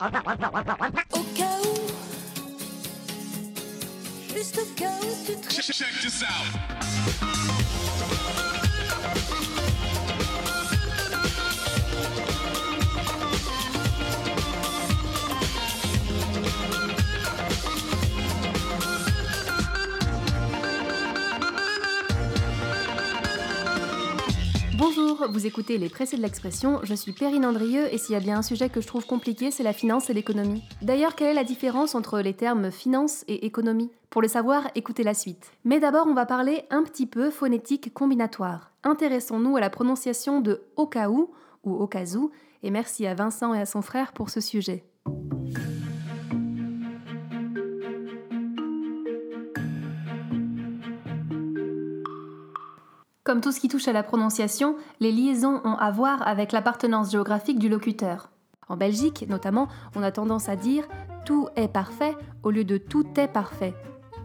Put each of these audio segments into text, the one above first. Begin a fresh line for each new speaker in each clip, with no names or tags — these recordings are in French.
Au cas où, juste au cas où tu te...
Check this out.
Bonjour, vous écoutez Les Pressés de l'Expression, je suis Perrine Andrieux et s'il y a bien un sujet que je trouve compliqué, c'est la finance et l'économie. D'ailleurs, quelle est la différence entre les termes finance et économie? Pour le savoir, écoutez la suite. Mais d'abord, on va parler un petit peu phonétique combinatoire. Intéressons-nous à la prononciation de au cas où ou au cas où, et merci à Vincent et à son frère pour ce sujet. Comme tout ce qui touche à la prononciation, les liaisons ont à voir avec l'appartenance géographique du locuteur. En Belgique, notamment, on a tendance à dire tout est parfait au lieu de tout est parfait.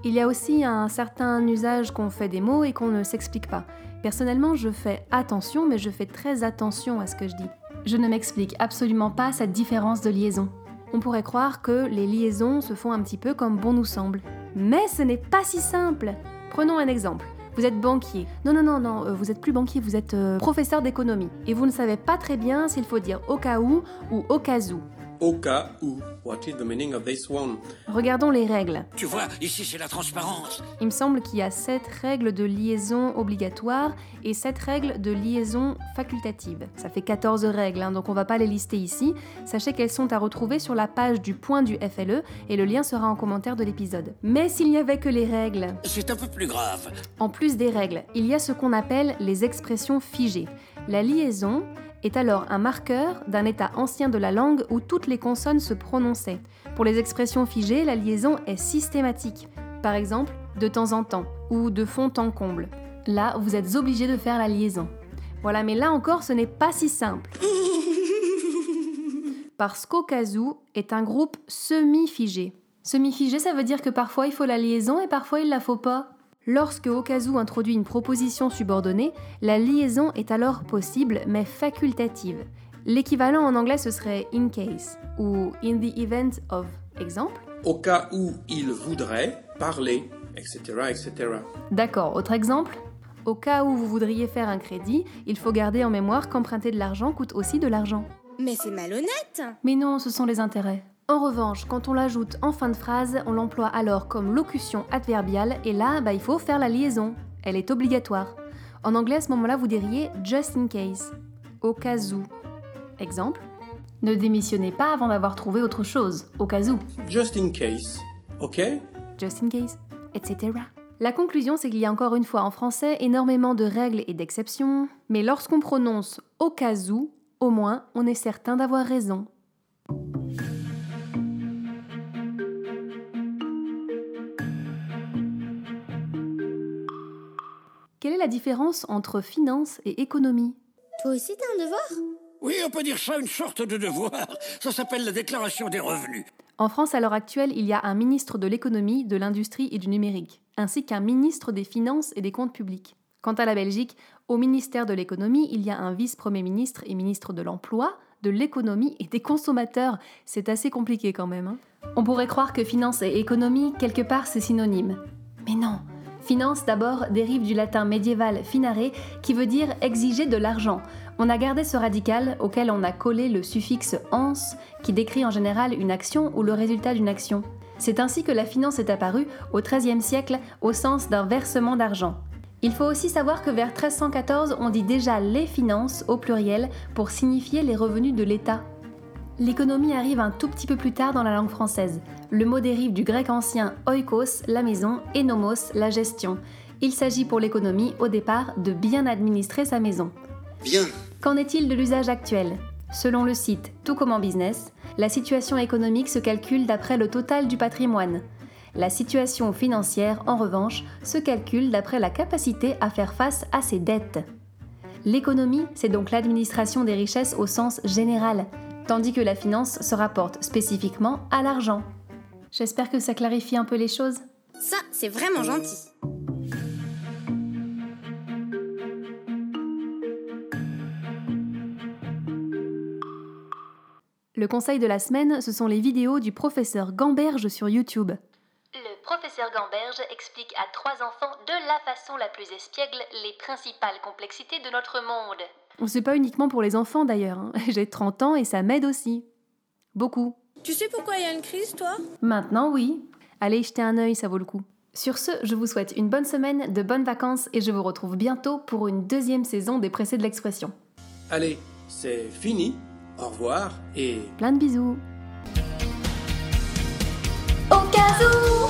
Il y a aussi un certain usage qu'on fait des mots et qu'on ne s'explique pas. Personnellement, je fais attention, mais je fais très attention à ce que je dis. Je ne m'explique absolument pas cette différence de liaison. On pourrait croire que les liaisons se font un petit peu comme bon nous semble. Mais ce n'est pas si simple. Prenons un exemple. Vous êtes banquier. Non, non, non, non, euh, vous êtes plus banquier, vous êtes euh, professeur d'économie. Et vous ne savez pas très bien s'il faut dire au cas où ou au cas où.
Au cas où. What is the meaning of this one?
Regardons les règles.
Tu vois, ici c'est la transparence.
Il me semble qu'il y a 7 règles de liaison obligatoires et 7 règles de liaison facultative. Ça fait 14 règles, hein, donc on va pas les lister ici. Sachez qu'elles sont à retrouver sur la page du point du FLE et le lien sera en commentaire de l'épisode. Mais s'il n'y avait que les règles,
C'est un peu plus grave.
en plus des règles, il y a ce qu'on appelle les expressions figées. La liaison est alors un marqueur d'un état ancien de la langue où toutes les consonnes se prononçaient. Pour les expressions figées, la liaison est systématique. Par exemple, de temps en temps ou de fond en comble. Là, vous êtes obligé de faire la liaison. Voilà, mais là encore, ce n'est pas si simple. Parce qu'Okazu est un groupe semi-figé. Semi-figé, ça veut dire que parfois il faut la liaison et parfois il la faut pas. Lorsque Okazu introduit une proposition subordonnée, la liaison est alors possible mais facultative. L'équivalent en anglais ce serait in case ou in the event of. Exemple
Au cas où il voudrait parler, etc., etc.
D'accord, autre exemple Au cas où vous voudriez faire un crédit, il faut garder en mémoire qu'emprunter de l'argent coûte aussi de l'argent.
Mais c'est malhonnête
Mais non, ce sont les intérêts. En revanche, quand on l'ajoute en fin de phrase, on l'emploie alors comme locution adverbiale et là, bah, il faut faire la liaison. Elle est obligatoire. En anglais, à ce moment-là, vous diriez just in case. Au cas où. Exemple Ne démissionnez pas avant d'avoir trouvé autre chose. Au cas où.
Just in case. OK?
Just in case, etc. La conclusion, c'est qu'il y a encore une fois en français énormément de règles et d'exceptions, mais lorsqu'on prononce au cas où, au moins, on est certain d'avoir raison. La différence entre finance et économie
Toi aussi t'as un devoir
Oui, on peut dire ça une sorte de devoir. Ça s'appelle la déclaration des revenus.
En France, à l'heure actuelle, il y a un ministre de l'économie, de l'industrie et du numérique, ainsi qu'un ministre des finances et des comptes publics. Quant à la Belgique, au ministère de l'économie, il y a un vice-premier ministre et ministre de l'emploi, de l'économie et des consommateurs. C'est assez compliqué quand même. hein. On pourrait croire que finance et économie, quelque part, c'est synonyme. Finance d'abord dérive du latin médiéval finare qui veut dire exiger de l'argent. On a gardé ce radical auquel on a collé le suffixe ans qui décrit en général une action ou le résultat d'une action. C'est ainsi que la finance est apparue au XIIIe siècle au sens d'un versement d'argent. Il faut aussi savoir que vers 1314, on dit déjà les finances au pluriel pour signifier les revenus de l'État. L'économie arrive un tout petit peu plus tard dans la langue française. Le mot dérive du grec ancien oikos, la maison, et nomos, la gestion. Il s'agit pour l'économie, au départ, de bien administrer sa maison.
Bien.
Qu'en est-il de l'usage actuel? Selon le site Tout comme en business, la situation économique se calcule d'après le total du patrimoine. La situation financière, en revanche, se calcule d'après la capacité à faire face à ses dettes. L'économie, c'est donc l'administration des richesses au sens général, tandis que la finance se rapporte spécifiquement à l'argent. J'espère que ça clarifie un peu les choses.
Ça, c'est vraiment gentil.
Le conseil de la semaine, ce sont les vidéos du professeur Gamberge sur YouTube.
Gamberge explique à trois enfants de la façon la plus espiègle les principales complexités de notre monde.
C'est pas uniquement pour les enfants d'ailleurs. hein. J'ai 30 ans et ça m'aide aussi. Beaucoup.
Tu sais pourquoi il y a une crise, toi?
Maintenant, oui. Allez jeter un œil, ça vaut le coup. Sur ce, je vous souhaite une bonne semaine, de bonnes vacances et je vous retrouve bientôt pour une deuxième saison des Pressés de l'expression.
Allez, c'est fini. Au revoir et
Plein de bisous.
Au cas où